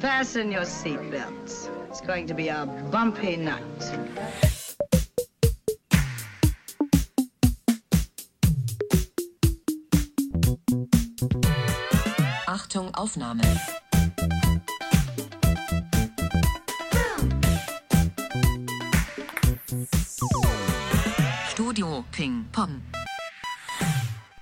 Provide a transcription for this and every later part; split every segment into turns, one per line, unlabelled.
Fasten your seatbelts. It's going to be a bumpy night.
Achtung, Aufnahme. Studio Ping Pong.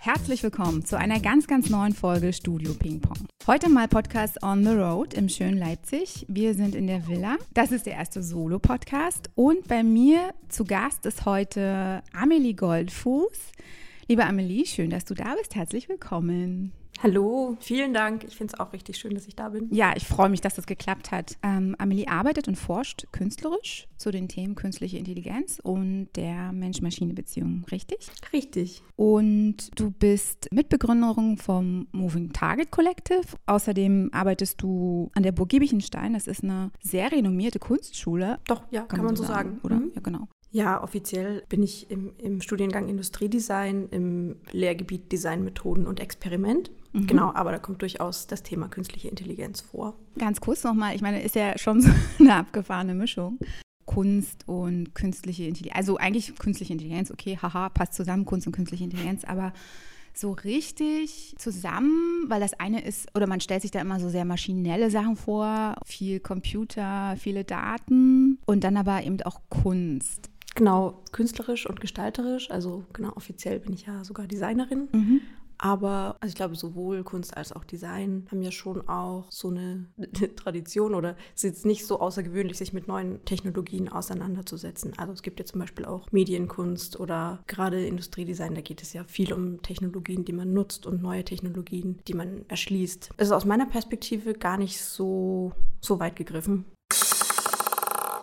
Herzlich willkommen zu einer ganz, ganz neuen Folge Studio Ping Pong. Heute mal Podcast on the Road im schönen Leipzig. Wir sind in der Villa. Das ist der erste Solo-Podcast. Und bei mir zu Gast ist heute Amelie Goldfuß. Liebe Amelie, schön, dass du da bist. Herzlich willkommen.
Hallo, vielen Dank. Ich finde es auch richtig schön, dass ich da bin.
Ja, ich freue mich, dass das geklappt hat. Ähm, Amelie arbeitet und forscht künstlerisch zu den Themen künstliche Intelligenz und der Mensch-Maschine-Beziehung, richtig?
Richtig.
Und du bist Mitbegründerin vom Moving Target Collective. Außerdem arbeitest du an der Burg Giebichenstein. Das ist eine sehr renommierte Kunstschule.
Doch, ja, kann, man so sagen.
Oder?
Mhm.
Ja, genau.
Ja, offiziell bin ich im, im Studiengang Industriedesign, im Lehrgebiet Designmethoden und Experiment.
Mhm.
Genau, aber da kommt durchaus das Thema künstliche Intelligenz vor.
Ganz kurz nochmal, ich meine, ist ja schon so eine abgefahrene Mischung. Kunst und künstliche Intelligenz. Also eigentlich künstliche Intelligenz, okay, haha, passt zusammen, Kunst und künstliche Intelligenz, aber so richtig zusammen, weil das eine ist, oder man stellt sich da immer so sehr maschinelle Sachen vor, viel Computer, viele Daten und dann aber eben auch Kunst.
Genau, künstlerisch und gestalterisch. Also genau, offiziell bin ich ja sogar Designerin.
Mhm.
Aber also ich glaube, sowohl Kunst als auch Design haben ja schon auch so eine, eine Tradition oder es ist jetzt nicht so außergewöhnlich, sich mit neuen Technologien auseinanderzusetzen. Also es gibt ja zum Beispiel auch Medienkunst oder gerade Industriedesign, da geht es ja viel um Technologien, die man nutzt und neue Technologien, die man erschließt. Es ist aus meiner Perspektive gar nicht so, so weit gegriffen.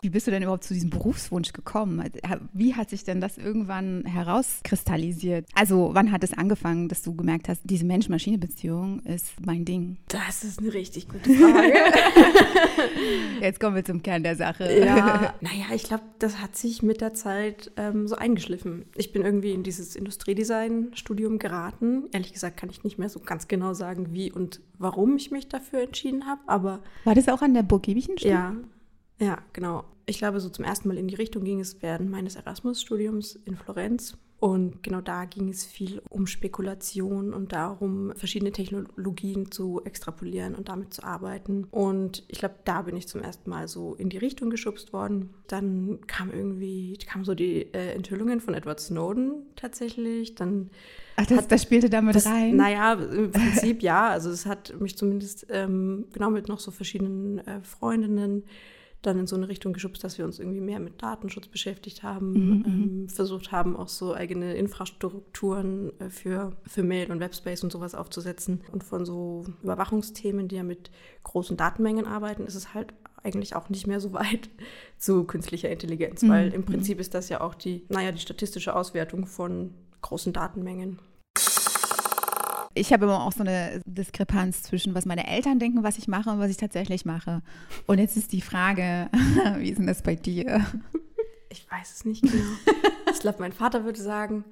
Wie bist du denn überhaupt zu diesem Berufswunsch gekommen? Wie hat sich denn das irgendwann herauskristallisiert? Also wann hat es angefangen, dass du gemerkt hast, diese Mensch-Maschine-Beziehung ist mein Ding?
Das ist eine richtig gute Frage.
Jetzt kommen wir zum Kern der Sache.
Ja, naja, ich glaube, das hat sich mit der Zeit ähm, so eingeschliffen. Ich bin irgendwie in dieses Industriedesign-Studium geraten. Ehrlich gesagt kann ich nicht mehr so ganz genau sagen, wie und warum ich mich dafür entschieden habe, aber
War das auch an der Burg Giebichenstein?
ja, ja, genau. Ich glaube, so zum ersten Mal in die Richtung ging es während meines Erasmus-Studiums in Florenz. Und genau da ging es viel um Spekulation und darum, verschiedene Technologien zu extrapolieren und damit zu arbeiten. Und ich glaube, da bin ich zum ersten Mal so in die Richtung geschubst worden. Dann kam irgendwie, kamen so die äh, Enthüllungen von Edward Snowden tatsächlich. Dann
Ach, das, das spielte damit
das,
rein?
Naja, im Prinzip ja. Also es hat mich zumindest ähm, genau mit noch so verschiedenen äh, Freundinnen dann in so eine Richtung geschubst, dass wir uns irgendwie mehr mit Datenschutz beschäftigt haben,
Mhm,
ähm, versucht haben, auch so eigene Infrastrukturen äh, für, für Mail und Webspace und sowas aufzusetzen. Und von so Überwachungsthemen, die ja mit großen Datenmengen arbeiten, ist es halt eigentlich auch nicht mehr so weit zu künstlicher Intelligenz,
Mhm,
weil im Prinzip ist das ja auch die, naja, die statistische Auswertung von großen Datenmengen.
Ich habe immer auch so eine Diskrepanz zwischen, was meine Eltern denken, was ich mache und was ich tatsächlich mache. Und jetzt ist die Frage, wie ist denn das bei dir?
Ich weiß es nicht genau. ich glaube, mein Vater würde sagen,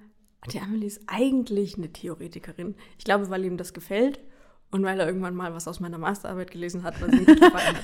die Amelie ist eigentlich eine Theoretikerin. Ich glaube, weil ihm das gefällt und weil er irgendwann mal was aus meiner Masterarbeit gelesen hat, was ihm gefallen hat.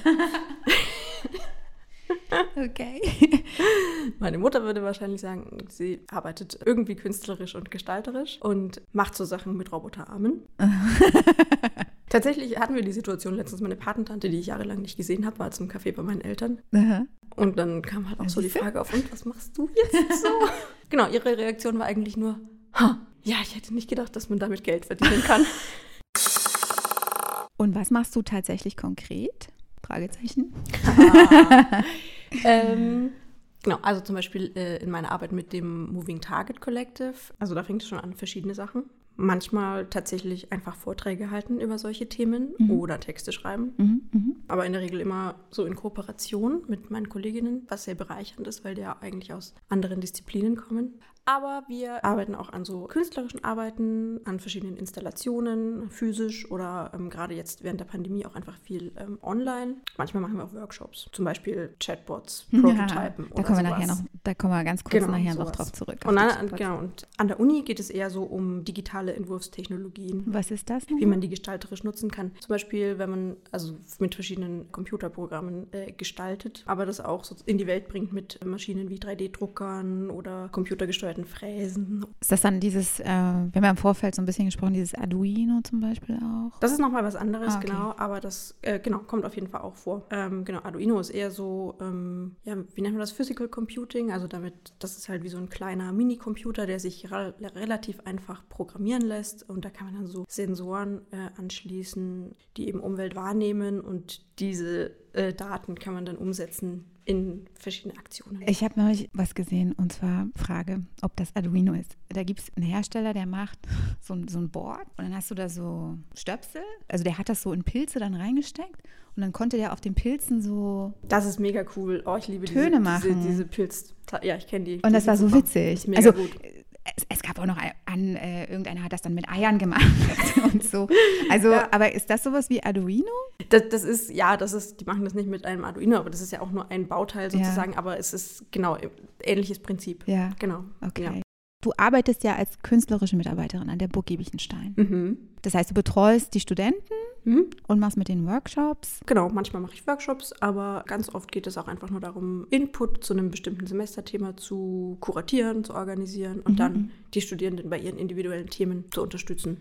Okay.
Meine Mutter würde wahrscheinlich sagen, sie arbeitet irgendwie künstlerisch und gestalterisch und macht so Sachen mit Roboterarmen. Tatsächlich hatten wir die Situation letztens, meine Patentante, die ich jahrelang nicht gesehen habe, war zum Café bei meinen Eltern.
Aha.
Und dann kam halt auch so die? Frage auf, und was machst du jetzt so? genau, ihre Reaktion war eigentlich nur, ha, ja, ich hätte nicht gedacht, dass man damit Geld verdienen kann.
Und was machst du tatsächlich konkret? Fragezeichen.
ähm, genau, also zum Beispiel äh, in meiner Arbeit mit dem Moving Target Collective, also da fängt es schon an, verschiedene Sachen. Manchmal tatsächlich einfach Vorträge halten über solche Themen oder Texte schreiben.
Mhm, mhm.
Aber in der Regel immer so in Kooperation mit meinen Kolleginnen, was sehr bereichernd ist, weil die ja eigentlich aus anderen Disziplinen kommen. Aber wir arbeiten auch an so künstlerischen Arbeiten, an verschiedenen Installationen, physisch oder ähm, gerade jetzt während der Pandemie auch einfach viel ähm, online. Manchmal machen wir auch Workshops, zum Beispiel Chatbots, Prototypen
Ja, da
oder
kommen wir
sowas.
nachher noch, da kommen wir ganz kurz
Genau,
nachher noch
sowas.
drauf zurück.
Und, an, genau, und an der Uni geht es eher so um digitale Entwurfstechnologien
Was ist das?
wie man die gestalterisch nutzen kann. Zum Beispiel, wenn man also mit verschiedenen Computerprogrammen äh, gestaltet, aber das auch so in die Welt bringt mit Maschinen wie 3D-Druckern oder computergesteuerten Fräsen.
Ist das dann dieses, äh, wir haben ja im Vorfeld so ein bisschen gesprochen, dieses Arduino zum Beispiel auch?
Das ist nochmal was anderes,
Ah, okay.
genau, aber das äh, genau, kommt auf jeden Fall auch vor. Ähm, genau, Arduino ist eher so, ähm, ja, wie nennt man das? Physical Computing, also damit, das ist halt wie so ein kleiner Minicomputer, der sich re relativ einfach programmieren lässt und da kann man dann so Sensoren äh, anschließen, die eben Umwelt wahrnehmen und diese äh, Daten kann man dann umsetzen in verschiedene Aktionen.
Ich habe neulich was gesehen und zwar Frage, ob das Arduino ist. Da gibt es einen Hersteller, der macht so, ein- so ein Board und dann hast du da so Stöpsel. Also der hat das so in Pilze dann reingesteckt und dann konnte der auf den Pilzen so.
Das ist mega cool. Oh, ich liebe
Töne
diese,
machen.
diese, diese Pilz. Ja, ich kenne die.
Und das war so witzig. Also
gut.
Es, es gab auch noch an, äh, irgendeiner hat das dann mit Eiern gemacht und so. Also,
Ja.
aber ist das sowas wie Arduino?
Das, das ist, ja, das ist, die machen das nicht mit einem Arduino, aber das ist ja auch nur ein Bauteil sozusagen, aber es ist genau ähnliches Prinzip.
Ja.
Genau.
Okay.
Ja.
Du arbeitest ja als künstlerische Mitarbeiterin an der Burg Giebichenstein.
Mhm.
Das heißt, du betreust die Studenten
Mhm.
und machst mit den Workshops.
Genau, manchmal mache ich Workshops, aber ganz oft geht es auch einfach nur darum, Input zu einem bestimmten Semesterthema zu kuratieren, zu organisieren und
Mhm.
dann die Studierenden bei ihren individuellen Themen zu unterstützen.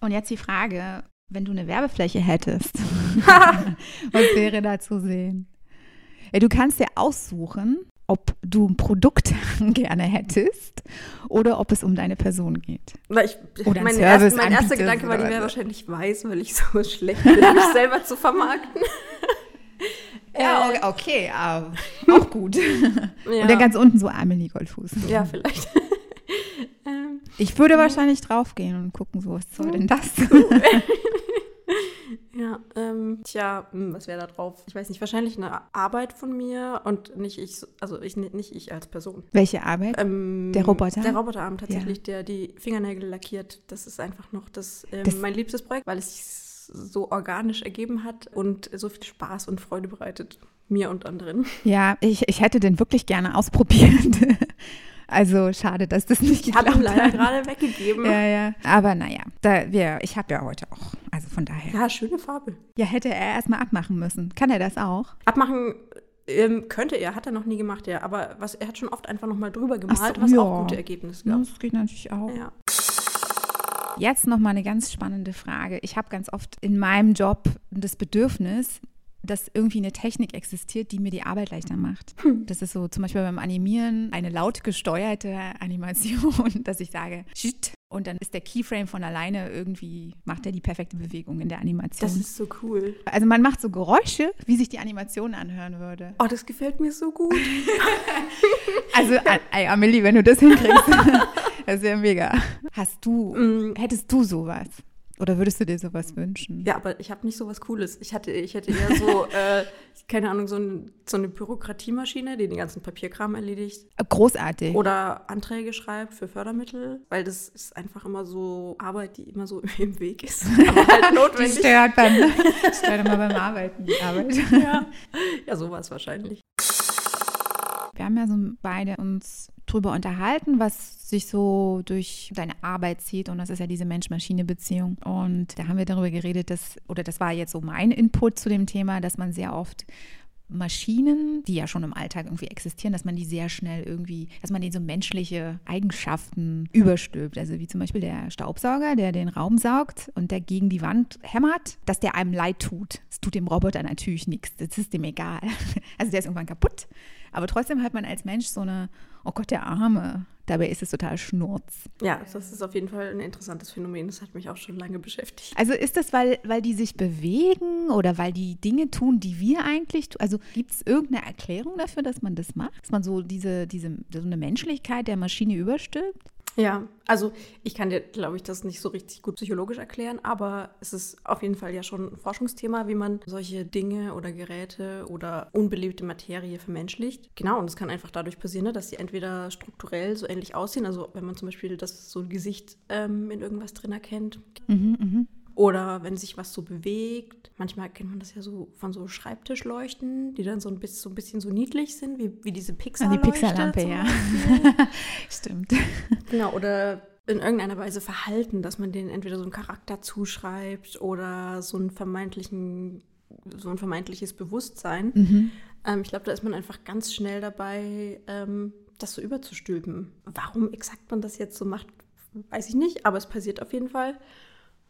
Und jetzt die Frage, wenn du eine Werbefläche hättest, was wäre da zu sehen? Ja, du kannst dir aussuchen, ob du ein Produkt gerne hättest oder ob es um deine Person geht.
Weil ich,
Oder ein
mein, erst, mein erster Gedanke war, die wäre
so.
wahrscheinlich weiß, weil ich so schlecht bin, mich selber zu vermarkten.
Ja,
Äh,
okay, aber auch gut.
Ja.
Und dann ganz unten so Amelie Goldfuß.
Ja, vielleicht. ähm,
Ich würde wahrscheinlich draufgehen und gucken, so, was soll denn das?
ja, ähm, tja, hm, was wäre da drauf? Ich weiß nicht, wahrscheinlich eine Arbeit von mir und nicht ich, also ich, nicht ich als Person.
Welche Arbeit?
Ähm,
Der Roboter?
Der Roboterarm tatsächlich, der die Fingernägel lackiert. Das ist einfach noch das, ähm,
Das-
mein liebstes Projekt, weil es sich so organisch ergeben hat und so viel Spaß und Freude bereitet. Mir und anderen.
Ja, ich, ich hätte den wirklich gerne ausprobiert. Also schade, dass das nicht
Ich habe
geklappt
ihn leider
hat.
gerade weggegeben.
Ja, ja. Aber naja, da wir, ich habe ja heute auch. Also von daher.
Ja, schöne Farbe.
Ja, hätte er erstmal abmachen müssen. Kann er das auch?
Abmachen ähm, könnte er, hat er noch nie gemacht, ja. Aber was, er hat schon oft einfach nochmal drüber gemalt,
so,
was
ja.
auch gute Ergebnisse gab.
Das geht natürlich auch.
Ja.
Jetzt noch mal eine ganz spannende Frage. Ich habe ganz oft in meinem Job das Bedürfnis, dass irgendwie eine Technik existiert, die mir die Arbeit leichter macht. Das ist so zum Beispiel beim Animieren eine laut gesteuerte Animation, dass ich sage, Shit, und dann ist der Keyframe von alleine irgendwie, macht er die perfekte Bewegung in der Animation.
Das ist so cool.
also man macht so Geräusche, wie sich die Animation anhören würde.
Oh, das gefällt mir so gut.
Also, ey, Amelie, wenn du das hinkriegst, das wäre mega. Hast du,
Mm.
hättest du sowas? Oder würdest du dir sowas wünschen?
Ja, aber ich habe nicht so was Cooles. Ich hatte, ich hätte eher so, äh, keine Ahnung, so, ein, so eine Bürokratiemaschine, die den ganzen Papierkram erledigt.
Großartig.
Oder Anträge schreibt für Fördermittel, weil das ist einfach immer so Arbeit, die immer so im Weg ist. Aber halt
Die
notwendig.
stört beim, stört immer beim Arbeiten, die Arbeit.
ja. ja, sowas wahrscheinlich.
Wir haben ja so beide uns drüber unterhalten, was sich so durch deine Arbeit zieht. Und das ist ja diese Mensch-Maschine-Beziehung. Und da haben wir darüber geredet, dass, oder das war jetzt so mein Input zu dem Thema, dass man sehr oft Maschinen, die ja schon im Alltag irgendwie existieren, dass man die sehr schnell irgendwie, dass man denen so menschliche Eigenschaften überstülpt. Also wie zum Beispiel der Staubsauger, der den Raum saugt und der gegen die Wand hämmert, dass der einem leid tut. Das tut dem Roboter natürlich nichts. Das ist dem egal. Also der ist irgendwann kaputt. Aber trotzdem hat man als Mensch so eine, oh Gott, der Arme. Dabei ist es total Schnurz.
Ja, das ist auf jeden Fall ein interessantes Phänomen. Das hat mich auch schon lange beschäftigt.
Also ist das, weil, weil die sich bewegen oder weil die Dinge tun, die wir eigentlich tun? Also gibt es irgendeine Erklärung dafür, dass man das macht? Dass man so diese, diese so eine Menschlichkeit der Maschine überstülpt?
Ja, also ich kann dir, glaube ich, das nicht so richtig gut psychologisch erklären, aber es ist auf jeden Fall ja schon ein Forschungsthema, wie man solche Dinge oder Geräte oder unbelebte Materie vermenschlicht. Genau, und es kann einfach dadurch passieren, ne, dass sie entweder strukturell so ähnlich aussehen, also wenn man zum Beispiel das so ein Gesicht ähm, in irgendwas drin erkennt.
Mhm, mhm.
Oder wenn sich was so bewegt. Manchmal kennt man das ja so von so Schreibtischleuchten, die dann so ein bisschen so, ein bisschen so niedlich sind, wie, wie diese
Ah,
Pixar.
die Pixar-Lampe, ja. Stimmt.
Genau, oder in irgendeiner Weise Verhalten, dass man denen entweder so einen Charakter zuschreibt oder so einen vermeintlichen, so ein vermeintliches Bewusstsein.
Mhm.
Ähm, ich glaube, da ist man einfach ganz schnell dabei, ähm, das so überzustülpen. Warum exakt man das jetzt so macht, weiß ich nicht, aber es passiert auf jeden Fall.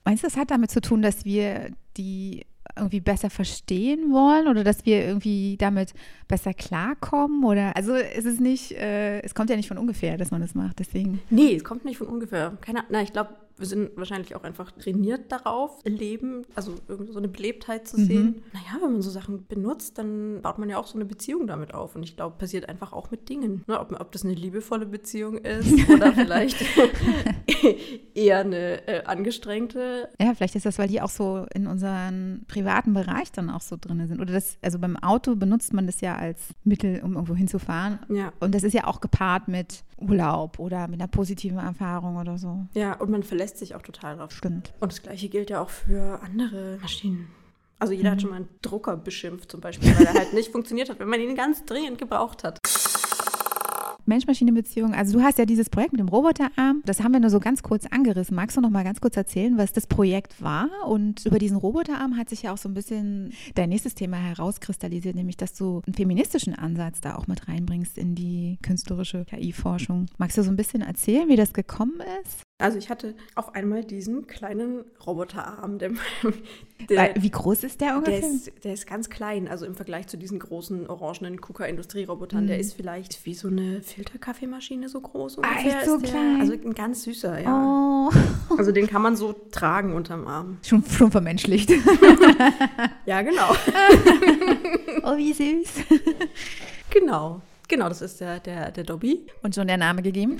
Meinst du, das hat damit zu tun, dass wir die irgendwie besser verstehen wollen oder dass wir irgendwie damit besser klarkommen? Oder also es ist nicht, äh, es kommt ja nicht von ungefähr, dass man das macht. Deswegen.
Nee, es kommt nicht von ungefähr. Keine, na, ich glaube, wir sind wahrscheinlich auch einfach trainiert darauf, Leben, also irgendwie so eine Belebtheit zu
Mhm.
sehen. Naja, wenn man so Sachen benutzt, dann baut man ja auch so eine Beziehung damit auf. Und ich glaube, passiert einfach auch mit Dingen. Ne, ob, ob das eine liebevolle Beziehung ist oder vielleicht eher eine äh, angestrengte.
Ja, vielleicht ist das, weil die auch so in unseren privaten Bereich dann auch so drin sind. Oder das, also beim Auto benutzt man das ja als Mittel, um irgendwo hinzufahren.
Ja.
Und das ist ja auch gepaart mit Urlaub oder mit einer positiven Erfahrung oder so.
Ja, und man verlässt sich auch total drauf.
Stimmt.
Und das gleiche gilt ja auch für andere Maschinen. Also jeder
Mhm.
hat schon mal einen Drucker beschimpft zum Beispiel, weil er halt nicht funktioniert hat, wenn man ihn ganz dringend gebraucht hat.
Mensch-Maschine-Beziehung. Also du hast ja dieses Projekt mit dem Roboterarm. Das haben wir nur so ganz kurz angerissen. Magst du noch mal ganz kurz erzählen, was das Projekt war? Und über diesen Roboterarm hat sich ja auch so ein bisschen dein nächstes Thema herauskristallisiert, nämlich dass du einen feministischen Ansatz da auch mit reinbringst in die künstlerische KI-Forschung. Magst du so ein bisschen erzählen, wie das gekommen ist?
Also ich hatte auf einmal diesen kleinen Roboterarm, der, der,
wie groß ist der
der,
ungefähr?
ist, der ist ganz klein, also im Vergleich zu diesen großen orangenen KUKA-Industrierobotern.
Mhm.
Der ist vielleicht wie so eine Filterkaffeemaschine so groß
Ah,
ungefähr.
echt so
ist der.
klein?
Also ein ganz süßer, ja.
Oh,
Also den kann man so tragen unterm Arm.
schon, schon vermenschlicht.
Ja, genau.
oh, wie süß.
genau. Genau, das ist der, der, der Dobby.
Und schon der Name gegeben?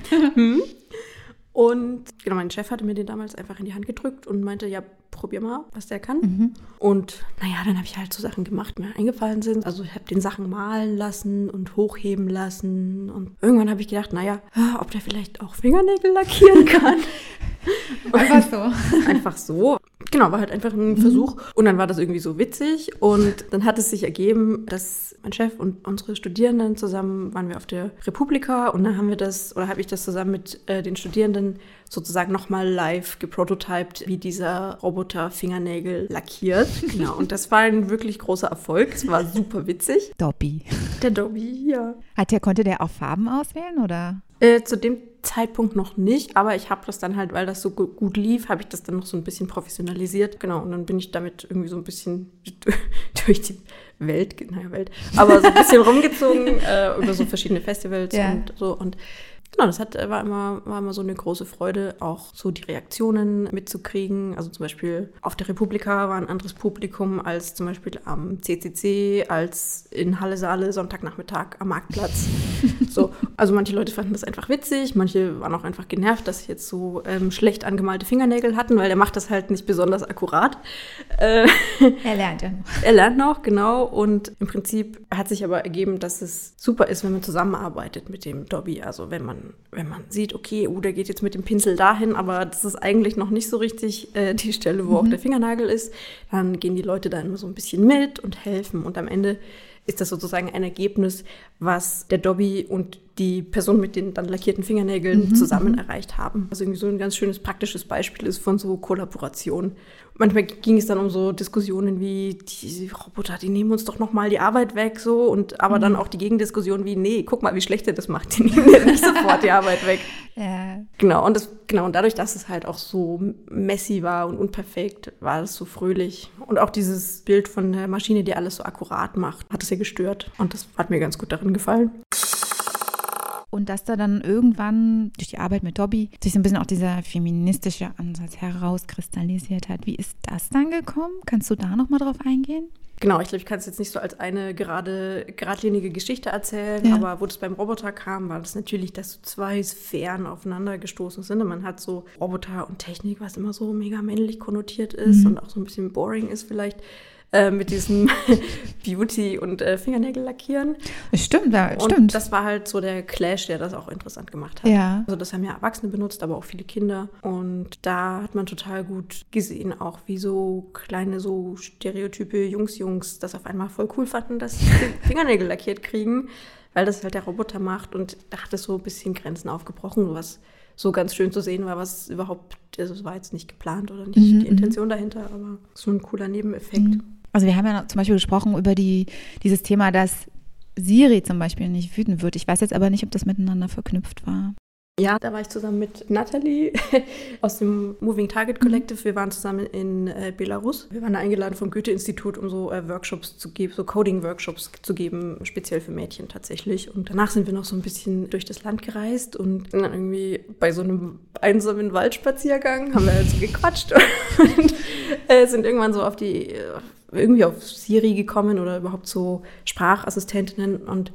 Und genau, mein Chef hatte mir den damals einfach in die Hand gedrückt und meinte, ja, probier mal, was der kann.
Mhm.
Und naja, dann habe ich halt so Sachen gemacht, die mir eingefallen sind. Also ich habe den Sachen malen lassen und hochheben lassen. Und irgendwann habe ich gedacht, naja, ob der vielleicht auch Fingernägel lackieren kann.
Einfach so.
einfach so. Genau, war halt einfach ein Versuch. Und dann war das irgendwie so witzig. Und dann hat es sich ergeben, dass mein Chef und unsere Studierenden zusammen waren wir auf der Republika und dann haben wir das, oder habe ich das zusammen mit äh, den Studierenden sozusagen nochmal live geprototyped, wie dieser Roboter Fingernägel lackiert. Genau. Und das war ein wirklich großer Erfolg. Es war super witzig.
Dobby.
Der Dobby, ja.
Hat der, konnte der auch Farben auswählen oder?
Äh, zu dem Zeitpunkt noch nicht, aber ich habe das dann halt, weil das so gu- gut lief, habe ich das dann noch so ein bisschen professionalisiert. Genau, und dann bin ich damit irgendwie so ein bisschen durch die Welt, naja, Welt, aber so ein bisschen rumgezogen äh, über so verschiedene Festivals
Ja.
und so. Und genau, das hat, war, immer, war immer so eine große Freude, auch so die Reaktionen mitzukriegen. Also zum Beispiel auf der Republika war ein anderes Publikum als zum Beispiel am CCC, als in Halle Saale Sonntagnachmittag am Marktplatz. So, also manche Leute fanden das einfach witzig, manche waren auch einfach genervt, dass sie jetzt so ähm, schlecht angemalte Fingernägel hatten, weil der macht das halt nicht besonders akkurat. Äh,
Er lernt ja noch.
er lernt noch, genau. Und im Prinzip hat sich aber ergeben, dass es super ist, wenn man zusammenarbeitet mit dem Dobby. Also wenn man, wenn man sieht, okay, oh, der geht jetzt mit dem Pinsel dahin, aber das ist eigentlich noch nicht so richtig äh, die Stelle, wo auch der Fingernagel ist, dann gehen die Leute da immer so ein bisschen mit und helfen. Und am Ende ist das sozusagen ein Ergebnis, was der Dobby und die Person mit den dann lackierten Fingernägeln zusammen erreicht haben. Also irgendwie so ein ganz schönes praktisches Beispiel ist von so Kollaboration. Manchmal ging es dann um so Diskussionen wie, die Roboter, die nehmen uns doch nochmal die Arbeit weg, so. Und aber dann auch die Gegendiskussion wie, nee, guck mal, wie schlecht er das macht. Die nehmen dir nicht sofort die Arbeit weg.
Ja.
Genau, und das, genau, und dadurch, dass es halt auch so messy war und unperfekt, war es so fröhlich. Und auch dieses Bild von der Maschine, die alles so akkurat macht, hat es ja gestört. Und das hat mir ganz gut darin gefallen.
Und dass da dann irgendwann durch die Arbeit mit Dobby sich so ein bisschen auch dieser feministische Ansatz herauskristallisiert hat. Wie ist das dann gekommen? Kannst du da nochmal drauf eingehen?
Genau, ich glaube, ich kann es jetzt nicht so als eine gerade geradlinige Geschichte erzählen,
Ja.
aber wo das beim Roboter kam, war das natürlich, dass so zwei Sphären aufeinander gestoßen sind. Und man hat so Roboter und Technik, was immer so mega männlich konnotiert ist
Mhm.
und auch so ein bisschen boring ist vielleicht. Äh, mit diesem Beauty- und äh, Fingernägel lackieren.
Stimmt, ja,
Und
stimmt.
das war halt so der Clash, der das auch interessant gemacht hat.
ja.
Also das haben ja Erwachsene benutzt, aber auch viele Kinder. Und da hat man total gut gesehen, auch wie so kleine so Stereotype Jungs-Jungs das auf einmal voll cool fanden, dass sie Fingernägel lackiert kriegen, weil das halt der Roboter macht. Und da hat es so ein bisschen Grenzen aufgebrochen, was so ganz schön zu sehen war, was überhaupt, also es war jetzt nicht geplant oder nicht
Mhm,
die
mhm.
Intention dahinter, aber so ein cooler Nebeneffekt.
Mhm. Also wir haben ja zum Beispiel gesprochen über die, dieses Thema, dass Siri zum Beispiel nicht wütend wird. Ich weiß jetzt aber nicht, ob das miteinander verknüpft war.
Ja, da war ich zusammen mit Natalie aus dem Moving Target Collective. Wir waren zusammen in äh, Belarus. Wir waren da eingeladen vom Goethe-Institut, um so äh, Workshops zu geben, so Coding-Workshops zu geben, speziell für Mädchen tatsächlich. Und danach sind wir noch so ein bisschen durch das Land gereist und dann irgendwie bei so einem einsamen Waldspaziergang haben wir halt so gequatscht und äh, sind irgendwann so auf die, irgendwie auf Siri gekommen oder überhaupt so Sprachassistentinnen und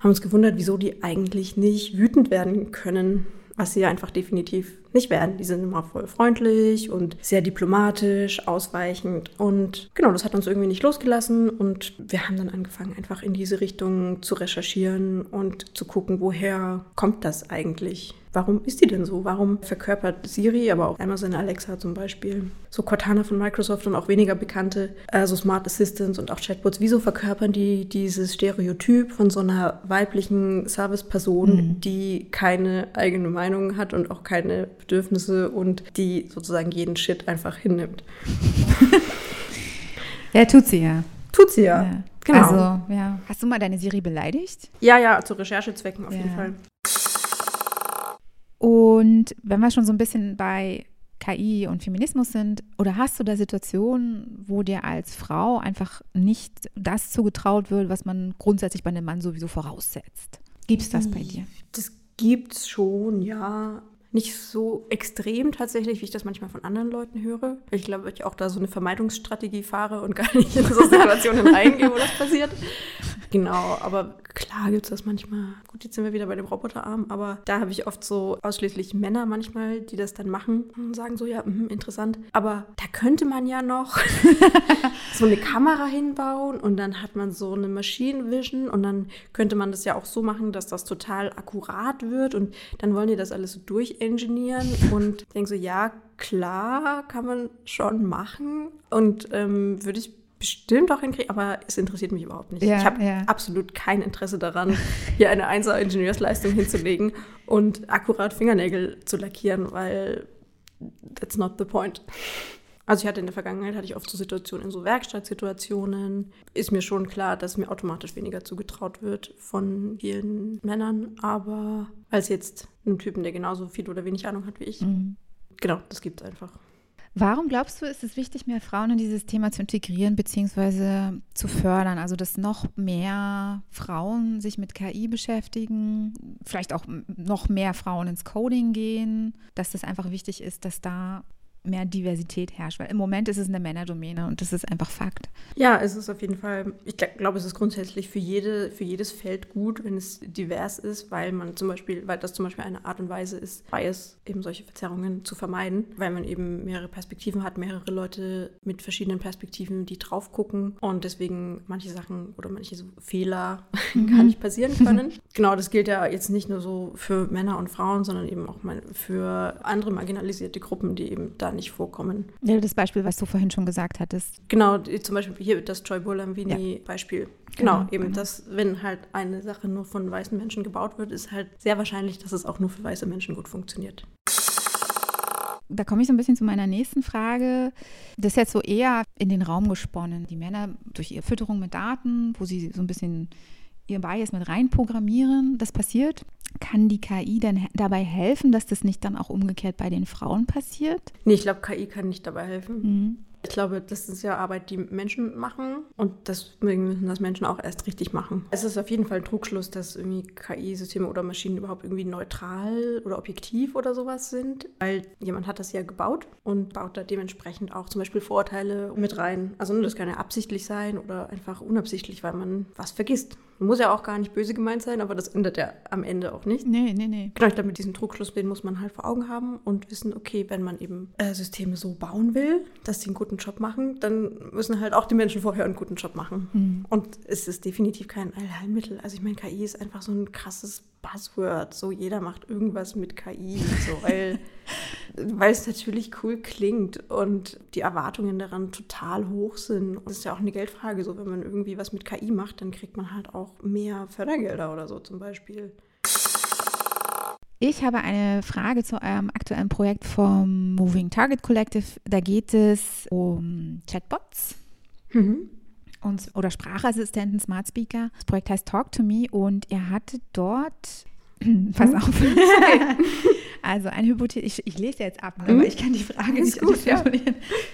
haben uns gewundert, wieso die eigentlich nicht wütend werden können, was sie ja einfach definitiv nicht werden. Die sind immer voll freundlich und sehr diplomatisch, ausweichend. Und genau, das hat uns irgendwie nicht losgelassen. Und wir haben dann angefangen, einfach in diese Richtung zu recherchieren und zu gucken, woher kommt das eigentlich? Warum ist die denn so? Warum verkörpert Siri, aber auch Amazon Alexa zum Beispiel, so Cortana von Microsoft und auch weniger bekannte, äh, so Smart Assistants und auch Chatbots, wieso verkörpern die dieses Stereotyp von so einer weiblichen Serviceperson, die keine eigene Meinung hat und auch keine Bedürfnisse und die sozusagen jeden Shit einfach hinnimmt?
Ja, tut sie ja.
Tut sie ja.
ja.
Genau.
Also, ja. Hast du mal deine Siri beleidigt?
Ja, ja, zu Recherchezwecken auf
Ja.
jeden Fall.
Und wenn wir schon so ein bisschen bei KI und Feminismus sind, oder hast du da Situationen, wo dir als Frau einfach nicht das zugetraut wird, was man grundsätzlich bei einem Mann sowieso voraussetzt? Gibt es das bei dir?
Das gibt's schon, ja. Nicht so extrem tatsächlich, wie ich das manchmal von anderen Leuten höre. Ich glaube, ich auch da so eine Vermeidungsstrategie fahre und gar nicht in so Situationen reingehe, wo das passiert. Genau, aber klar gibt es das manchmal. Gut, jetzt sind wir wieder bei dem Roboterarm, aber da habe ich oft so ausschließlich Männer manchmal, die das dann machen und sagen so, ja, mhm, interessant. Aber da könnte man ja noch so eine Kamera hinbauen und dann hat man so eine Machine Vision und dann könnte man das ja auch so machen, dass das total akkurat wird und dann wollen die das alles so durchingenieren und ich denke so, ja, klar, kann man schon machen und ähm, würde ich bestimmt auch hinkriegen, aber es interessiert mich überhaupt nicht.
Ja,
ich habe
ja.
absolut kein Interesse daran, hier eine 1er Ingenieursleistung hinzulegen und akkurat Fingernägel zu lackieren, weil that's not the point. Also ich hatte in der Vergangenheit hatte ich oft so Situationen in so Werkstattsituationen. Ist mir schon klar, dass mir automatisch weniger zugetraut wird von vielen Männern, aber als jetzt einem Typen, der genauso viel oder wenig Ahnung hat wie ich.
Mhm.
Genau, das gibt's einfach.
Warum glaubst du, ist es wichtig, mehr Frauen in dieses Thema zu integrieren bzw. zu fördern? Also, dass noch mehr Frauen sich mit KI beschäftigen, vielleicht auch noch mehr Frauen ins Coding gehen, dass das einfach wichtig ist, dass da mehr Diversität herrscht. Weil im Moment ist es eine Männerdomäne und das ist einfach Fakt.
Ja, es ist auf jeden Fall, ich gl- glaube, es ist grundsätzlich für, jede, für jedes Feld gut, wenn es divers ist, weil man zum Beispiel, weil das zum Beispiel eine Art und Weise ist, Bias, eben solche Verzerrungen zu vermeiden, weil man eben mehrere Perspektiven hat, mehrere Leute mit verschiedenen Perspektiven, die drauf gucken und deswegen manche Sachen oder manche so Fehler gar nicht passieren können. genau, das gilt ja jetzt nicht nur so für Männer und Frauen, sondern eben auch mal für andere marginalisierte Gruppen, die eben da nicht vorkommen.
Ja, das Beispiel, was du vorhin schon gesagt hattest.
Genau, zum Beispiel hier das Joy Bolamvini-Beispiel.
Genau,
Genau, eben,
genau.
dass wenn halt eine Sache nur von weißen Menschen gebaut wird, ist halt sehr wahrscheinlich, dass es auch nur für weiße Menschen gut funktioniert.
Da komme ich so ein bisschen zu meiner nächsten Frage. Das ist jetzt so eher in den Raum gesponnen. Die Männer durch ihre Fütterung mit Daten, wo sie so ein bisschen ihr Bias mit reinprogrammieren, das passiert. Kann die KI denn dabei helfen, dass das nicht dann auch umgekehrt bei den Frauen passiert?
Nee, ich glaube, KI kann nicht dabei helfen.
Mhm.
Ich glaube, das ist ja Arbeit, die Menschen machen und deswegen müssen das Menschen auch erst richtig machen. Es ist auf jeden Fall ein Trugschluss, dass irgendwie KI-Systeme oder Maschinen überhaupt irgendwie neutral oder objektiv oder sowas sind, weil jemand hat das ja gebaut und baut da dementsprechend auch zum Beispiel Vorurteile mit rein. Also das kann ja absichtlich sein oder einfach unabsichtlich, weil man was vergisst. Muss ja auch gar nicht böse gemeint sein, aber das ändert ja am Ende auch nicht.
Nee, nee, nee.
Genau, ich glaube, mit diesem Trugschluss, den muss man halt vor Augen haben und wissen, okay, wenn man eben äh, Systeme so bauen will, dass sie einen guten Job machen, dann müssen halt auch die Menschen vorher einen guten Job machen. Mhm. Und es ist definitiv kein Allheilmittel. Also ich meine, KI ist einfach so ein krasses Buzzword. So jeder macht irgendwas mit KI, so, weil, weil es natürlich cool klingt und die Erwartungen daran total hoch sind. Und das ist ja auch eine Geldfrage. So, wenn man irgendwie was mit KI macht, dann kriegt man halt auch mehr Fördergelder oder so zum Beispiel.
Ich habe eine Frage zu eurem aktuellen Projekt vom Moving Target Collective. Da geht es um Chatbots. Mhm. Und, oder Sprachassistenten, Smart Speaker. Das Projekt heißt Talk to Me und ihr hattet dort Pass auf. also eine Hypothese, ich, ich, lese jetzt ab, ne, aber ich kann die Frage nicht gut, ja.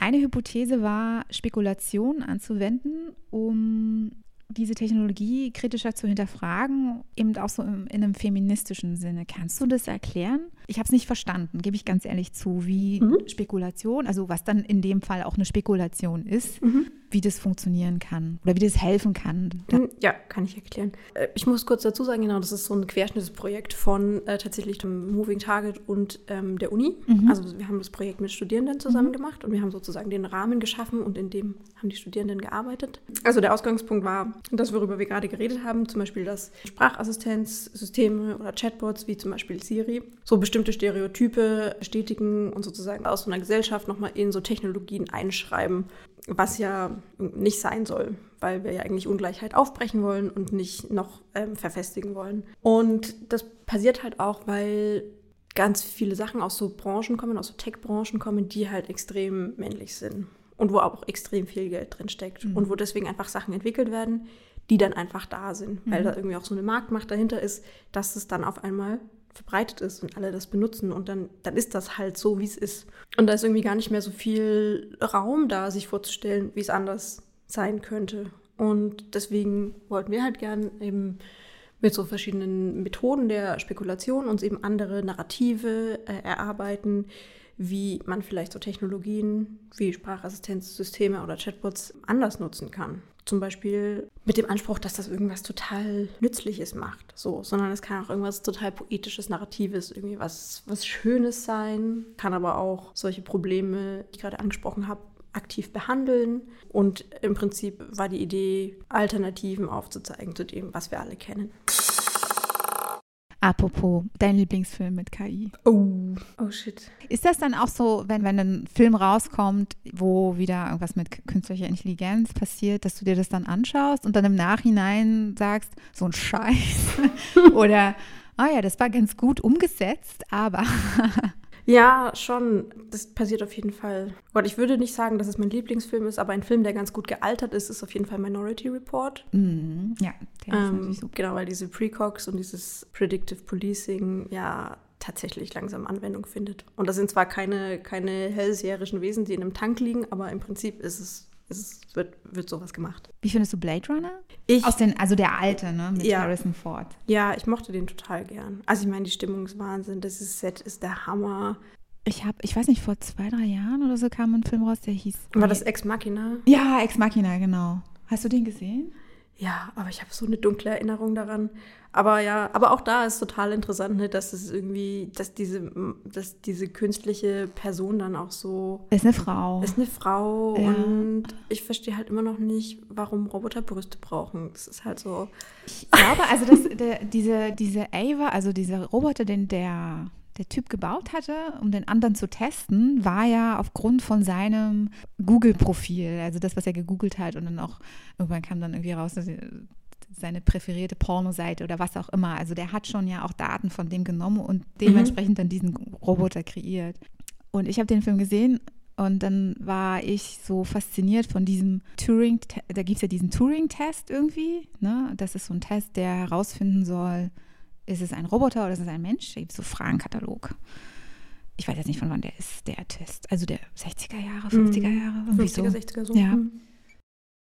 Eine Hypothese war, Spekulationen anzuwenden, um diese Technologie kritischer zu hinterfragen, eben auch so in, in einem feministischen Sinne. Kannst du das erklären? Ich habe es nicht verstanden, gebe ich ganz ehrlich zu, wie mhm. Spekulation, also was dann in dem Fall auch eine Spekulation ist, mhm. wie das funktionieren kann oder wie das helfen kann.
Mhm, ja, kann ich erklären. Äh, ich muss kurz dazu sagen, genau, das ist so ein Querschnittsprojekt von äh, tatsächlich dem Moving Target und ähm, der Uni. Mhm. Also wir haben das Projekt mit Studierenden zusammen mhm. gemacht und wir haben sozusagen den Rahmen geschaffen und in dem haben die Studierenden gearbeitet. Also der Ausgangspunkt war das, worüber wir gerade geredet haben, zum Beispiel, dass Sprachassistenzsysteme oder Chatbots wie zum Beispiel Siri so bestimmt bestimmte Stereotype bestätigen und sozusagen aus so einer Gesellschaft nochmal in so Technologien einschreiben, was ja nicht sein soll, weil wir ja eigentlich Ungleichheit aufbrechen wollen und nicht noch ähm, verfestigen wollen. Und das passiert halt auch, weil ganz viele Sachen aus so Branchen kommen, aus so Tech-Branchen kommen, die halt extrem männlich sind und wo auch extrem viel Geld drin steckt mhm. und wo deswegen einfach Sachen entwickelt werden, die dann einfach da sind, weil mhm. da irgendwie auch so eine Marktmacht dahinter ist, dass es dann auf einmal verbreitet ist und alle das benutzen und dann, dann ist das halt so, wie es ist. Und da ist irgendwie gar nicht mehr so viel Raum da, sich vorzustellen, wie es anders sein könnte. Und deswegen wollten wir halt gern eben mit so verschiedenen Methoden der Spekulation uns eben andere Narrative äh, erarbeiten, wie man vielleicht so Technologien wie Sprachassistenzsysteme oder Chatbots anders nutzen kann. Zum Beispiel mit dem Anspruch, dass das irgendwas total Nützliches macht, so, sondern es kann auch irgendwas total poetisches, narratives, irgendwie was, was Schönes sein, kann aber auch solche Probleme, die ich gerade angesprochen habe, aktiv behandeln. Und im Prinzip war die Idee, Alternativen aufzuzeigen zu dem, was wir alle kennen.
Apropos, dein Lieblingsfilm mit KI.
Oh, oh shit.
Ist das dann auch so, wenn, wenn ein Film rauskommt, wo wieder irgendwas mit künstlicher Intelligenz passiert, dass du dir das dann anschaust und dann im Nachhinein sagst, so ein Scheiß? Oder, ah oh ja, das war ganz gut umgesetzt, aber
Ja, schon. Das passiert auf jeden Fall. Gott, ich würde nicht sagen, dass es mein Lieblingsfilm ist, aber ein Film, der ganz gut gealtert ist, ist auf jeden Fall Minority Report.
Mhm. Ja,
der ähm, ist natürlich super. Genau, weil diese Precogs und dieses Predictive Policing ja tatsächlich langsam Anwendung findet. Und das sind zwar keine, keine hellseherischen Wesen, die in einem Tank liegen, aber im Prinzip ist es es wird, wird sowas gemacht.
Wie findest du Blade Runner?
Ich,
Aus den, also der alte, ne? Mit
ja,
Harrison Ford.
Ja, ich mochte den total gern. Also ich meine, die Stimmung ist Wahnsinn, das Set ist der Hammer.
Ich habe, ich weiß nicht, vor zwei, drei Jahren oder so kam ein Film raus, der hieß.
War das Ex Machina?
Ja, Ex Machina, genau. Hast du den gesehen?
Ja, aber ich habe so eine dunkle Erinnerung daran. Aber ja, aber auch da ist total interessant, ne, dass es irgendwie, dass diese, dass diese künstliche Person dann auch so.
Ist eine Frau.
Ist eine Frau ja. und ich verstehe halt immer noch nicht, warum Roboter Brüste brauchen. Das ist halt so.
Ich glaube, also dass der, diese, diese Ava, also dieser Roboter, den der der Typ gebaut hatte, um den anderen zu testen, war ja aufgrund von seinem Google-Profil, also das, was er gegoogelt hat und dann auch irgendwann kam dann irgendwie raus, dass seine präferierte Pornoseite oder was auch immer. Also der hat schon ja auch Daten von dem genommen und dementsprechend mhm. dann diesen Roboter kreiert. Und ich habe den Film gesehen und dann war ich so fasziniert von diesem Turing, da gibt es ja diesen Turing-Test irgendwie. Ne? Das ist so ein Test, der herausfinden soll, ist es ein Roboter oder ist es ein Mensch? Da gibt es so Fragenkatalog. ich weiß jetzt nicht, von wann der ist, der Test. Also der 60er Jahre, 50er Jahre. irgendwie
50er,
so.
60er so.
Ja.
Mhm.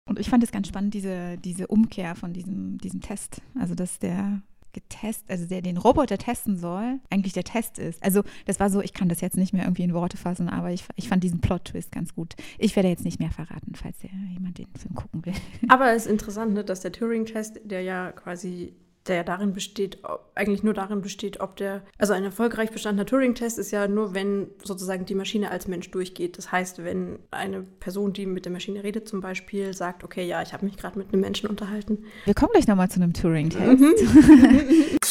Und ich fand es ganz spannend, diese, diese Umkehr von diesem, diesem Test. Also, dass der getestet, also der den Roboter testen soll, eigentlich der Test ist. Also, das war so, ich kann das jetzt nicht mehr irgendwie in Worte fassen, aber ich, ich fand diesen Plot-Twist ganz gut. Ich werde jetzt nicht mehr verraten, falls jemand den Film gucken will.
Aber es ist interessant, ne, dass der Turing-Test, der ja quasi, der ja darin besteht, eigentlich nur darin besteht, ob der, also ein erfolgreich bestandener Turing-Test ist ja nur, wenn sozusagen die Maschine als Mensch durchgeht. Das heißt, wenn eine Person, die mit der Maschine redet, zum Beispiel sagt, okay, ja, ich habe mich gerade mit einem Menschen unterhalten.
Wir kommen gleich nochmal zu einem Turing-Test.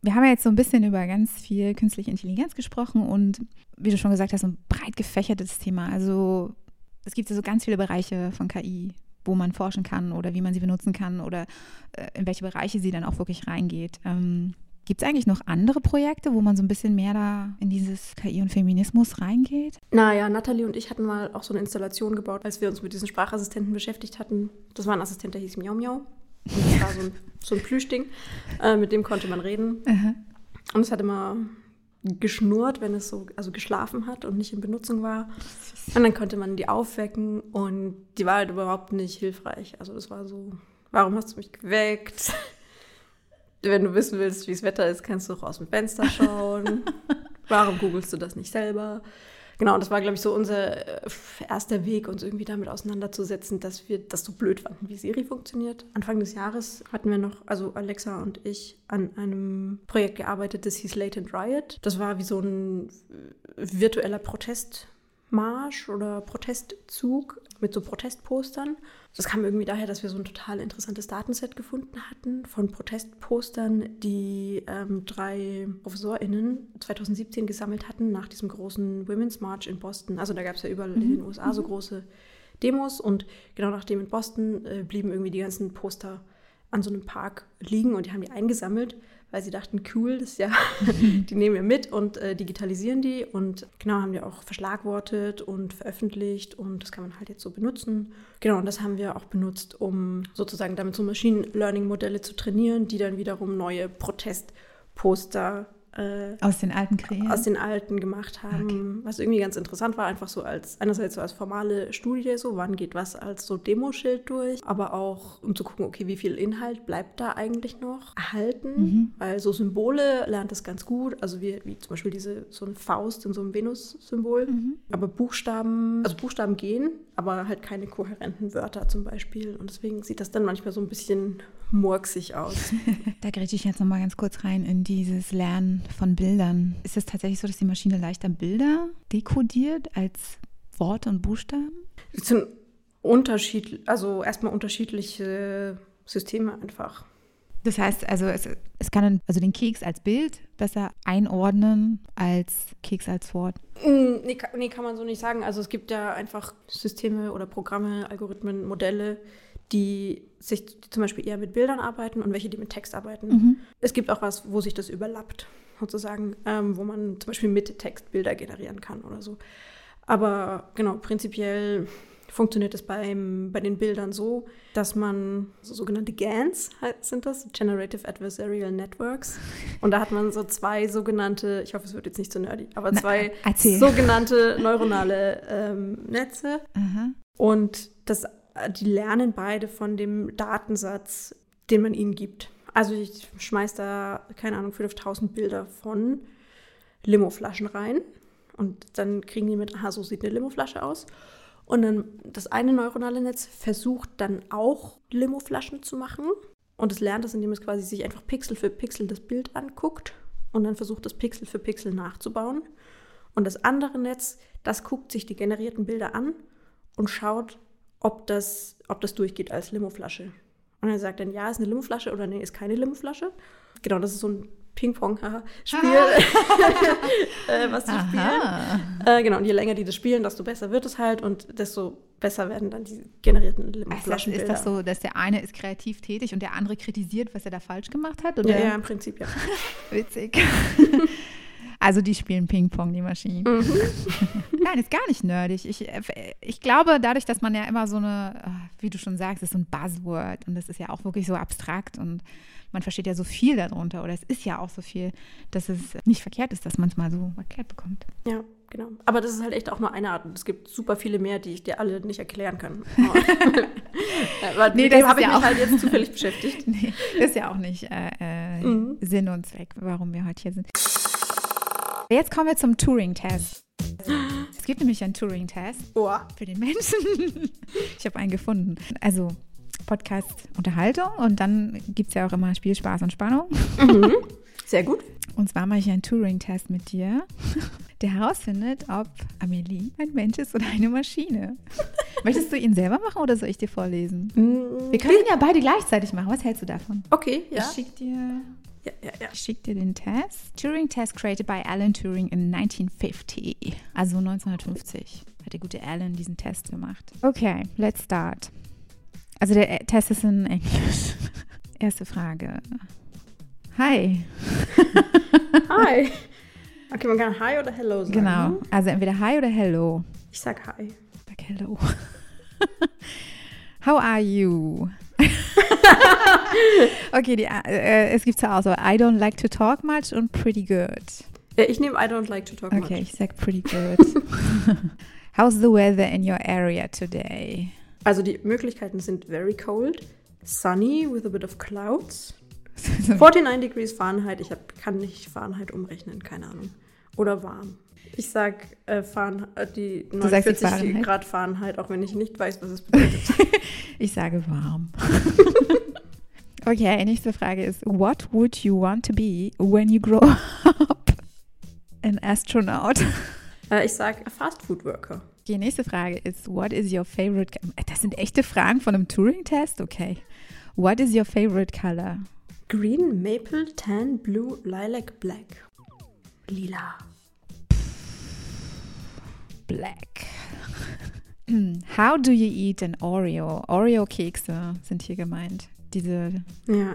Wir haben ja jetzt so ein bisschen über ganz viel künstliche Intelligenz gesprochen und wie du schon gesagt hast, ein breit gefächertes Thema. Also es gibt ja so ganz viele Bereiche von KI, wo man forschen kann oder wie man sie benutzen kann oder äh, in welche Bereiche sie dann auch wirklich reingeht. Ähm, Gibt es eigentlich noch andere Projekte, wo man so ein bisschen mehr da in dieses KI und Feminismus reingeht?
Naja, Nathalie und ich hatten mal auch so eine Installation gebaut, als wir uns mit diesen Sprachassistenten beschäftigt hatten. Das war ein Assistent, der hieß Miau Miau. Und das war so ein, so ein Plüschding, äh, mit dem konnte man reden.
Aha.
Und es hat immer geschnurrt, wenn es so also geschlafen hat und nicht in Benutzung war. Und dann konnte man die aufwecken und die war halt überhaupt nicht hilfreich. Also das war so, warum hast du mich geweckt? Wenn du wissen willst, wie das Wetter ist, kannst du auch aus dem Fenster schauen. Warum googelst du das nicht selber? Genau, das war, glaube ich, so unser äh, erster Weg, uns irgendwie damit auseinanderzusetzen, dass wir das so blöd fanden, wie Siri funktioniert. Anfang des Jahres hatten wir noch, also Alexa und ich, an einem Projekt gearbeitet, das hieß Latent Riot. Das war wie so ein äh, virtueller Protestmarsch oder Protestzug mit so Protestpostern. Das kam irgendwie daher, dass wir so ein total interessantes Datenset gefunden hatten von Protestpostern, die ähm, drei ProfessorInnen 2017 gesammelt hatten nach diesem großen Women's March in Boston. Also da gab es ja überall in den USA so große Demos und genau nachdem in Boston äh, blieben irgendwie die ganzen Poster an so einem Park liegen und die haben die eingesammelt, weil sie dachten, cool, das ist ja, die nehmen wir mit und äh, digitalisieren die und genau haben die auch verschlagwortet und veröffentlicht und das kann man halt jetzt so benutzen. Genau, und das haben wir auch benutzt, um sozusagen damit so Machine Learning Modelle zu trainieren, die dann wiederum neue Protestposter äh,
Aus den alten Krähen?
aus den alten gemacht haben, was irgendwie ganz interessant war, einfach so als einerseits so als formale Studie, so wann geht was als so Demoschild durch, aber auch um zu gucken, okay, wie viel Inhalt bleibt da eigentlich noch erhalten, weil so Symbole lernt es ganz gut, also wie, wie zum Beispiel diese so eine Faust in so einem Venus-Symbol, aber Buchstaben, also Buchstaben gehen, aber halt keine kohärenten Wörter zum Beispiel und deswegen sieht das dann manchmal so ein bisschen murksig aus.
Da grätsche ich jetzt nochmal ganz kurz rein in dieses Lernen von Bildern. Ist es tatsächlich so, dass die Maschine leichter Bilder dekodiert als Worte und Buchstaben?
Es sind Unterschied, also erstmal unterschiedliche Systeme einfach.
Das heißt, also es, es kann also den Keks als Bild besser einordnen als Keks als Wort.
Mm, Nee, nee, kann man so nicht sagen. Also es gibt ja einfach Systeme oder Programme, Algorithmen, Modelle, die sich zum Beispiel eher mit Bildern arbeiten und welche, die mit Text arbeiten. Es gibt auch was, wo sich das überlappt, sozusagen, ähm, wo man zum Beispiel mit Text Bilder generieren kann oder so. Aber genau, prinzipiell funktioniert es beim, bei den Bildern so, dass man so sogenannte GANs halt sind das, Generative Adversarial Networks. Und da hat man so zwei sogenannte, ich hoffe, es wird jetzt nicht so nerdy, aber
Na,
zwei
erzähl.
sogenannte neuronale ähm, Netze.
Aha.
Und das, die lernen beide von dem Datensatz, den man ihnen gibt. Also ich schmeiß da, keine Ahnung, 5000 Bilder von Limoflaschen rein. Und dann kriegen die mit, aha, so sieht eine Limoflasche aus. Und dann das eine neuronale Netz versucht dann auch Limoflaschen zu machen. Und es lernt das, indem es quasi sich einfach Pixel für Pixel das Bild anguckt und dann versucht das Pixel für Pixel nachzubauen. Und das andere Netz, das guckt sich die generierten Bilder an und schaut, ob das, ob das durchgeht als Limoflasche. Und er sagt dann, ja, ist eine Limoflasche oder nee, ist keine Limoflasche. Genau, das ist so ein Ping-Pong-Spiel, äh, was die spielen. Äh, genau, und je länger die das spielen, desto besser wird es halt und desto besser werden dann die generierten Limoflaschenbilder.
ist das so, dass der eine ist kreativ tätig und der andere kritisiert, was er da falsch gemacht hat? Oder?
Ja, ja, im Prinzip ja.
Witzig. Also die spielen Ping-Pong, die Maschinen.
Mhm.
Nein, ist gar nicht nerdig. Ich, äh, ich glaube, dadurch, dass man ja immer so eine, äh, wie du schon sagst, ist so ein Buzzword und das ist ja auch wirklich so abstrakt und man versteht ja so viel darunter oder es ist ja auch so viel, dass es nicht verkehrt ist, dass man es mal so erklärt bekommt.
Ja, genau. Aber das ist halt echt auch nur eine Art. Und es gibt super viele mehr, die ich dir alle nicht erklären kann. Aber
Nee,
mit
das
dem habe ich
ja
mich
auch-
halt jetzt zufällig beschäftigt.
Nee, ist ja auch nicht äh, äh,
Mhm.
Sinn und Zweck, warum wir heute hier sind. Jetzt kommen wir zum Turing-Test. Es gibt nämlich einen Turing-Test
Boah.
für den Menschen. Ich habe einen gefunden. Also Podcast Unterhaltung und dann gibt es ja auch immer Spiel, Spaß und Spannung.
Mhm. Sehr gut.
Und zwar mache ich einen Turing-Test mit dir, der herausfindet, ob Amelie ein Mensch ist oder eine Maschine. Möchtest du ihn selber machen oder soll ich dir vorlesen? Wir können ihn ja beide gleichzeitig machen. Was hältst du davon?
Okay, ja.
Ich schicke dir,
Ja, ja, ja.
ich schick dir den Test. Turing Test created by Alan Turing in 1950. Also 1950 hat der gute Alan diesen Test gemacht. Okay, let's start. Also der äh, Test ist in Englisch. Erste Frage. Hi.
Hi. Okay, man kann Hi oder Hello sagen.
Genau.
ne?
Also entweder Hi oder Hello.
Ich sag Hi.
Sag Hello. How are you? okay, die, äh, es gibt zur Auswahl I don't like to talk much und pretty good.
Ja, ich nehme I don't like to talk
Okay,
much.
ich sag pretty good. How's the weather in your area today?
Also die Möglichkeiten sind very cold, sunny with a bit of clouds, 49 degrees Fahrenheit. Ich hab, kann nicht Fahrenheit umrechnen, keine Ahnung. Oder warm. Ich sag äh, Fahrenheit, äh, die
sagst jetzt
49
Fahrenheit?
Grad Fahrenheit, auch wenn ich nicht weiß, was es bedeutet.
Ich sage warm. okay, nächste Frage ist, what would you want to be when you grow up? An astronaut.
äh, ich sag a Fast Food Worker.
Die nächste Frage ist, what is your favorite... co- Das sind echte Fragen von einem Turing-Test? Okay. What is your favorite color?
Green, Maple, Tan, Blue, Lilac, Black. Lila.
Black. How do you eat an Oreo? Oreo-Kekse sind hier gemeint. Diese
Ja, ja.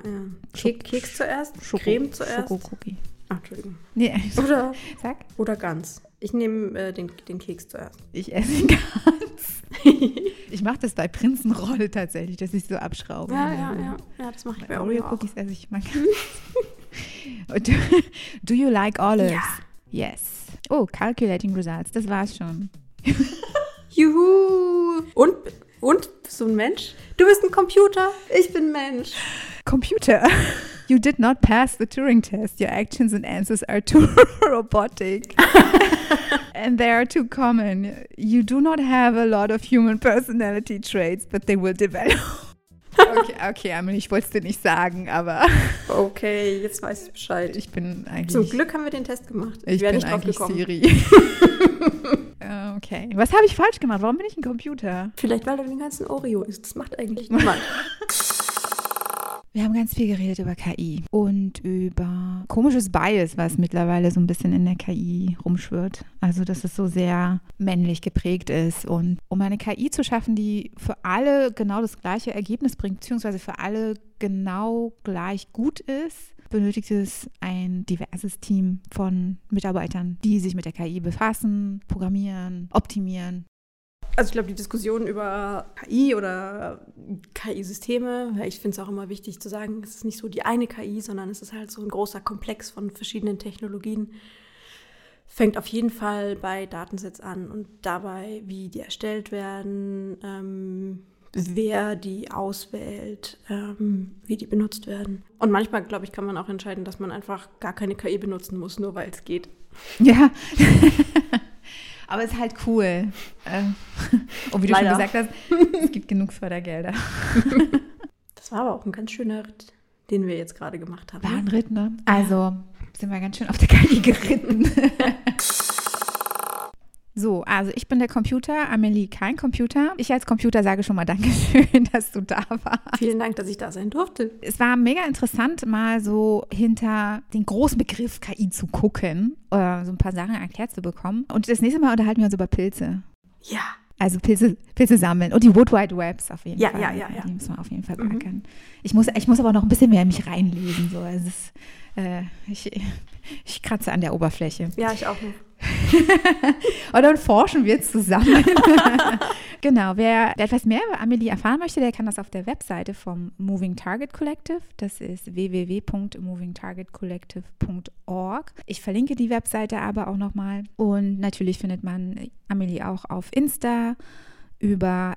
Kek
Schoko-
Keks zuerst,
Schoko
Creme zuerst.
Schokokookie.
Ach, Entschuldigung.
Nee,
Oder,
sag.
oder ganz. Ich nehme äh, den, den Keks zuerst.
Ich esse ihn ganz. ich mache das bei Prinzenroll tatsächlich, dass ich so abschraube.
Ja, ja, ja. Ja, das mache ich bei
Bei. Oreo-Cookies esse ich mal ganz. Do, do you like olives?
Ja.
Yes. Oh, calculating results. Das war's schon.
Juhu! Und, und, bist du ein Mensch? Du bist ein Computer, ich bin Mensch.
Computer. You did not pass the Turing test. Your actions and answers are too robotic. and they are too common. You do not have a lot of human personality traits, but they will develop. Okay, okay, Amelie, ich wollte es dir nicht sagen, aber
Okay, jetzt weiß ich Bescheid.
ich bin eigentlich.
Zum Glück haben wir den Test gemacht. Ich,
ich
wäre
bin
nicht drauf gekommen.
Siri. Okay. Was habe ich falsch gemacht? Warum bin ich ein Computer?
Vielleicht, weil du den ganzen Oreo isst. Das macht eigentlich niemand.
Wir haben ganz viel geredet über KI und über komisches Bias, was mittlerweile so ein bisschen in der KI rumschwirrt. Also, dass es so sehr männlich geprägt ist. Und um eine KI zu schaffen, die für alle genau das gleiche Ergebnis bringt, beziehungsweise für alle genau gleich gut ist, benötigt es ein diverses Team von Mitarbeitern, die sich mit der KI befassen, programmieren, optimieren.
Also ich glaube, die Diskussion über KI oder KI-Systeme, ich finde es auch immer wichtig zu sagen, es ist nicht so die eine KI, sondern es ist halt so ein großer Komplex von verschiedenen Technologien. Fängt auf jeden Fall bei Datensets an und dabei, wie die erstellt werden, ähm, wer die auswählt, ähm, wie die benutzt werden. Und manchmal, glaube ich, kann man auch entscheiden, dass man einfach gar keine KI benutzen muss, nur weil es geht.
Ja. Aber es ist halt cool. Äh, Und wie du
Leider.
schon gesagt hast, es gibt genug Fördergelder.
Das war aber auch ein ganz schöner Ritt, den wir jetzt gerade gemacht haben.
War ein Ritt, ne? Also sind wir ganz schön auf der KI geritten. So, also ich bin der Computer, Amelie kein Computer. Ich als Computer sage schon mal Dankeschön, dass du da warst.
Vielen Dank, dass ich da sein durfte.
Es war mega interessant, mal so hinter den großen Begriff KI zu gucken, oder so ein paar Sachen erklärt zu bekommen. Und das nächste Mal unterhalten wir uns über Pilze.
Ja.
Also Pilze, Pilze sammeln. Und die Wood Wide Webs auf jeden
Ja,
Fall.
ja, ja, ja.
Die müssen wir auf jeden Fall
Mhm.
Ich, muss, ich muss aber noch ein bisschen mehr in mich reinlesen. So. Also es, ist, äh, ich, ich kratze an der Oberfläche.
Ja, ich auch noch.
Und dann forschen wir zusammen. genau, wer etwas mehr über Amelie erfahren möchte, der kann das auf der Webseite vom Moving Target Collective. Das ist www.movingtargetcollective.org. Ich verlinke die Webseite aber auch nochmal. Und natürlich findet man Amelie auch auf Insta über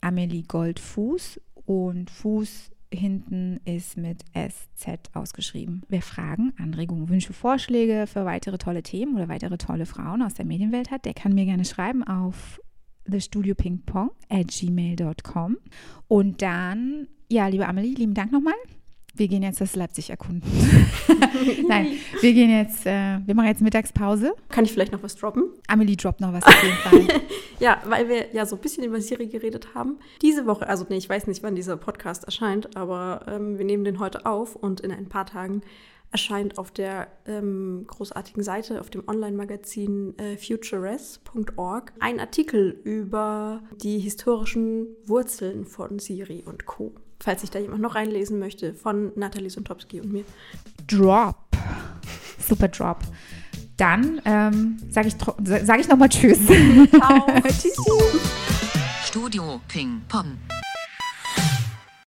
Amelie Goldfuß und Fuß hinten ist mit SZ ausgeschrieben. Wer Fragen, Anregungen, Wünsche, Vorschläge für weitere tolle Themen oder weitere tolle Frauen aus der Medienwelt hat, der kann mir gerne schreiben auf thestudiopingpong at gmail.com. Und dann, ja, liebe Amelie, lieben Dank nochmal. Wir gehen jetzt das Leipzig erkunden. Nein, wir gehen jetzt, äh, wir machen jetzt Mittagspause.
Kann ich vielleicht noch was droppen?
Amelie droppt noch was auf jeden Fall.
Ja, weil wir ja so ein bisschen über Siri geredet haben. Diese Woche, also nee, ich weiß nicht, wann dieser Podcast erscheint, aber ähm, wir nehmen den heute auf und in ein paar Tagen erscheint auf der ähm, großartigen Seite, auf dem Online-Magazin äh, futuress.org ein Artikel über die historischen Wurzeln von Siri und Co. Falls sich da jemand noch reinlesen möchte, von Nathalie Sontopski und mir.
Drop. Super Drop. Dann ähm, sage ich, sag ich nochmal Tschüss.
Ciao.
tschüss.
Studio Ping Pong.